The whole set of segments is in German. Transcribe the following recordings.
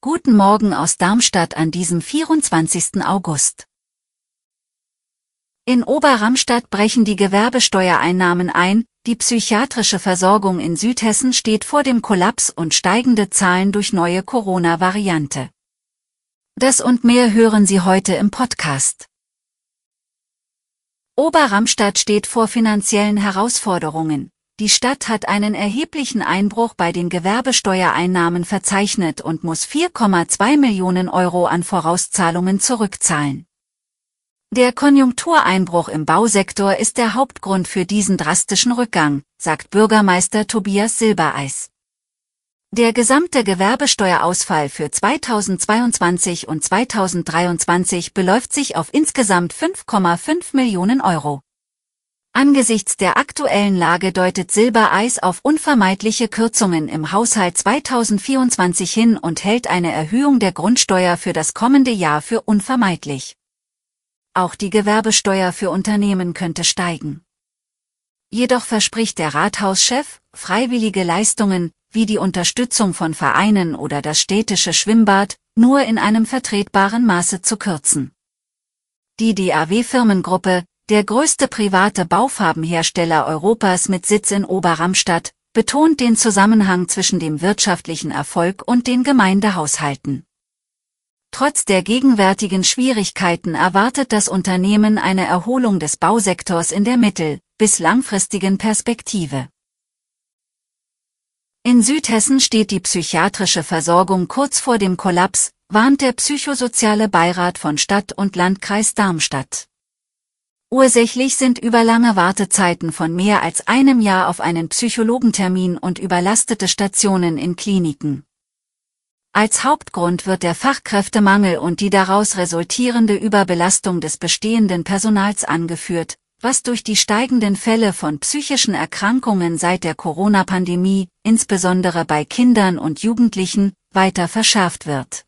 Guten Morgen aus Darmstadt an diesem 24. August. In Oberramstadt brechen die Gewerbesteuereinnahmen ein, die psychiatrische Versorgung in Südhessen steht vor dem Kollaps und steigende Zahlen durch neue Corona-Variante. Das und mehr hören Sie heute im Podcast. Oberramstadt steht vor finanziellen Herausforderungen. Die Stadt hat einen erheblichen Einbruch bei den Gewerbesteuereinnahmen verzeichnet und muss 4,2 Millionen Euro an Vorauszahlungen zurückzahlen. Der Konjunktureinbruch im Bausektor ist der Hauptgrund für diesen drastischen Rückgang, sagt Bürgermeister Tobias Silbereis. Der gesamte Gewerbesteuerausfall für 2022 und 2023 beläuft sich auf insgesamt 5,5 Millionen Euro. Angesichts der aktuellen Lage deutet Silbereis auf unvermeidliche Kürzungen im Haushalt 2024 hin und hält eine Erhöhung der Grundsteuer für das kommende Jahr für unvermeidlich. Auch die Gewerbesteuer für Unternehmen könnte steigen. Jedoch verspricht der Rathauschef, freiwillige Leistungen, wie die Unterstützung von Vereinen oder das städtische Schwimmbad, nur in einem vertretbaren Maße zu kürzen. Die DAW-Firmengruppe, der größte private Baufarbenhersteller Europas mit Sitz in Oberramstadt, betont den Zusammenhang zwischen dem wirtschaftlichen Erfolg und den Gemeindehaushalten. Trotz der gegenwärtigen Schwierigkeiten erwartet das Unternehmen eine Erholung des Bausektors in der mittel- bis langfristigen Perspektive. In Südhessen steht die psychiatrische Versorgung kurz vor dem Kollaps, warnt der Psychosoziale Beirat von Stadt und Landkreis Darmstadt. Ursächlich sind überlange Wartezeiten von mehr als einem Jahr auf einen Psychologentermin und überlastete Stationen in Kliniken. Als Hauptgrund wird der Fachkräftemangel und die daraus resultierende Überbelastung des bestehenden Personals angeführt, was durch die steigenden Fälle von psychischen Erkrankungen seit der Corona-Pandemie, insbesondere bei Kindern und Jugendlichen, weiter verschärft wird.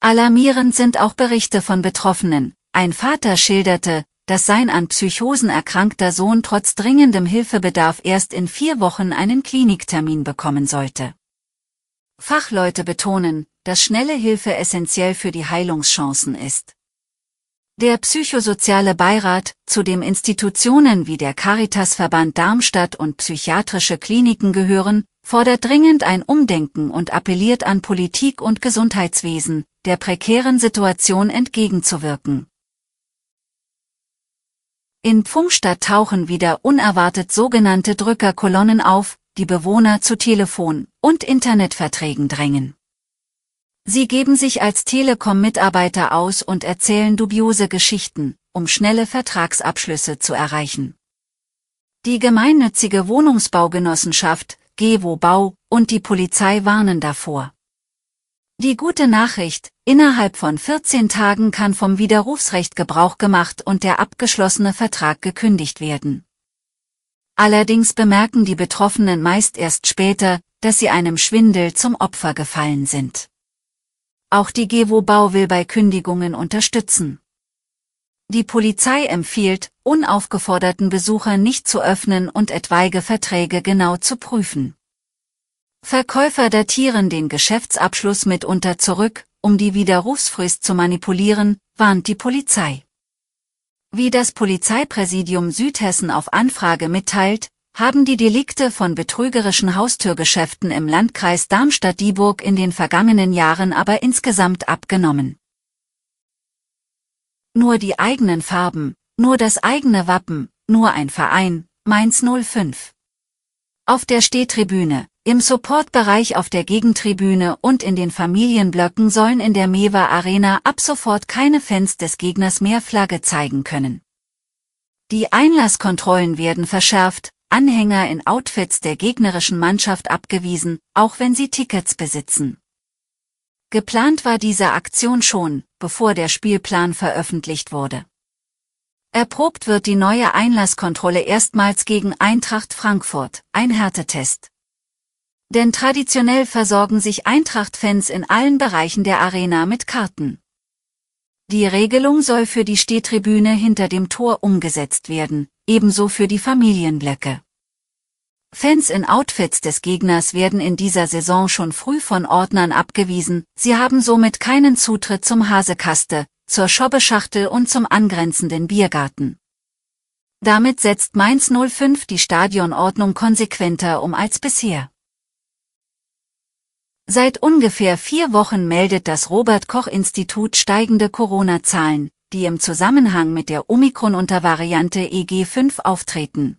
Alarmierend sind auch Berichte von Betroffenen. Ein Vater schilderte, dass sein an Psychosen erkrankter Sohn trotz dringendem Hilfebedarf erst in vier Wochen einen Kliniktermin bekommen sollte. Fachleute betonen, dass schnelle Hilfe essentiell für die Heilungschancen ist. Der psychosoziale Beirat, zu dem Institutionen wie der Caritasverband Darmstadt und psychiatrische Kliniken gehören, fordert dringend ein Umdenken und appelliert an Politik und Gesundheitswesen, der prekären Situation entgegenzuwirken. In Pfungstadt tauchen wieder unerwartet sogenannte Drückerkolonnen auf, die Bewohner zu Telefon- und Internetverträgen drängen. Sie geben sich als Telekom-Mitarbeiter aus und erzählen dubiose Geschichten, um schnelle Vertragsabschlüsse zu erreichen. Die gemeinnützige Wohnungsbaugenossenschaft, GEWO Bau, und die Polizei warnen davor. Die gute Nachricht, innerhalb von 14 Tagen kann vom Widerrufsrecht Gebrauch gemacht und der abgeschlossene Vertrag gekündigt werden. Allerdings bemerken die Betroffenen meist erst später, dass sie einem Schwindel zum Opfer gefallen sind. Auch die GEWO Bau will bei Kündigungen unterstützen. Die Polizei empfiehlt, unaufgeforderten Besuchern nicht zu öffnen und etwaige Verträge genau zu prüfen. Verkäufer datieren den Geschäftsabschluss mitunter zurück, um die Widerrufsfrist zu manipulieren, warnt die Polizei. Wie das Polizeipräsidium Südhessen auf Anfrage mitteilt, haben die Delikte von betrügerischen Haustürgeschäften im Landkreis Darmstadt-Dieburg in den vergangenen Jahren aber insgesamt abgenommen. Nur die eigenen Farben, nur das eigene Wappen, nur ein Verein, Mainz 05. Auf der Stehtribüne, im Supportbereich auf der Gegentribüne und in den Familienblöcken sollen in der Mewa Arena ab sofort keine Fans des Gegners mehr Flagge zeigen können. Die Einlasskontrollen werden verschärft, Anhänger in Outfits der gegnerischen Mannschaft abgewiesen, auch wenn sie Tickets besitzen. Geplant war diese Aktion schon, bevor der Spielplan veröffentlicht wurde. Erprobt wird die neue Einlasskontrolle erstmals gegen Eintracht Frankfurt, ein Härtetest. Denn traditionell versorgen sich Eintracht-Fans in allen Bereichen der Arena mit Karten. Die Regelung soll für die Stehtribüne hinter dem Tor umgesetzt werden, ebenso für die Familienblöcke. Fans in Outfits des Gegners werden in dieser Saison schon früh von Ordnern abgewiesen, sie haben somit keinen Zutritt zum Hasekaste, zur Schobbeschachtel und zum angrenzenden Biergarten. Damit setzt Mainz 05 die Stadionordnung konsequenter um als bisher. Seit ungefähr vier Wochen meldet das Robert-Koch-Institut steigende Corona-Zahlen, die im Zusammenhang mit der Omikron-Untervariante EG5 auftreten.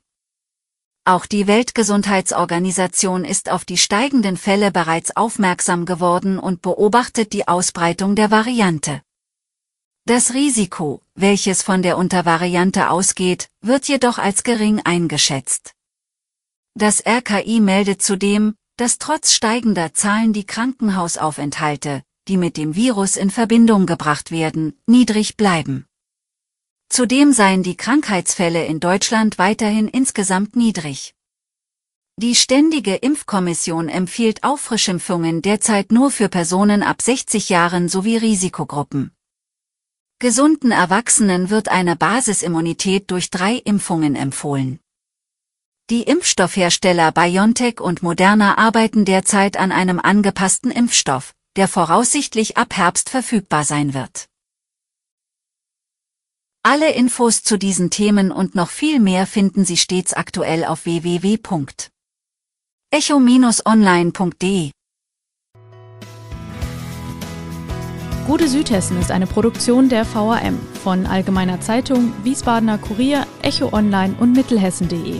Auch die Weltgesundheitsorganisation ist auf die steigenden Fälle bereits aufmerksam geworden und beobachtet die Ausbreitung der Variante. Das Risiko, welches von der Untervariante ausgeht, wird jedoch als gering eingeschätzt. Das RKI meldet zudem, dass trotz steigender Zahlen die Krankenhausaufenthalte, die mit dem Virus in Verbindung gebracht werden, niedrig bleiben. Zudem seien die Krankheitsfälle in Deutschland weiterhin insgesamt niedrig. Die Ständige Impfkommission empfiehlt Auffrischimpfungen derzeit nur für Personen ab 60 Jahren sowie Risikogruppen. Gesunden Erwachsenen wird eine Basisimmunität durch drei Impfungen empfohlen. Die Impfstoffhersteller BioNTech und Moderna arbeiten derzeit an einem angepassten Impfstoff, der voraussichtlich ab Herbst verfügbar sein wird. Alle Infos zu diesen Themen und noch viel mehr finden Sie stets aktuell auf www.echo-online.de. Gute Südhessen ist eine Produktion der VRM von Allgemeiner Zeitung, Wiesbadener Kurier, Echo Online und Mittelhessen.de.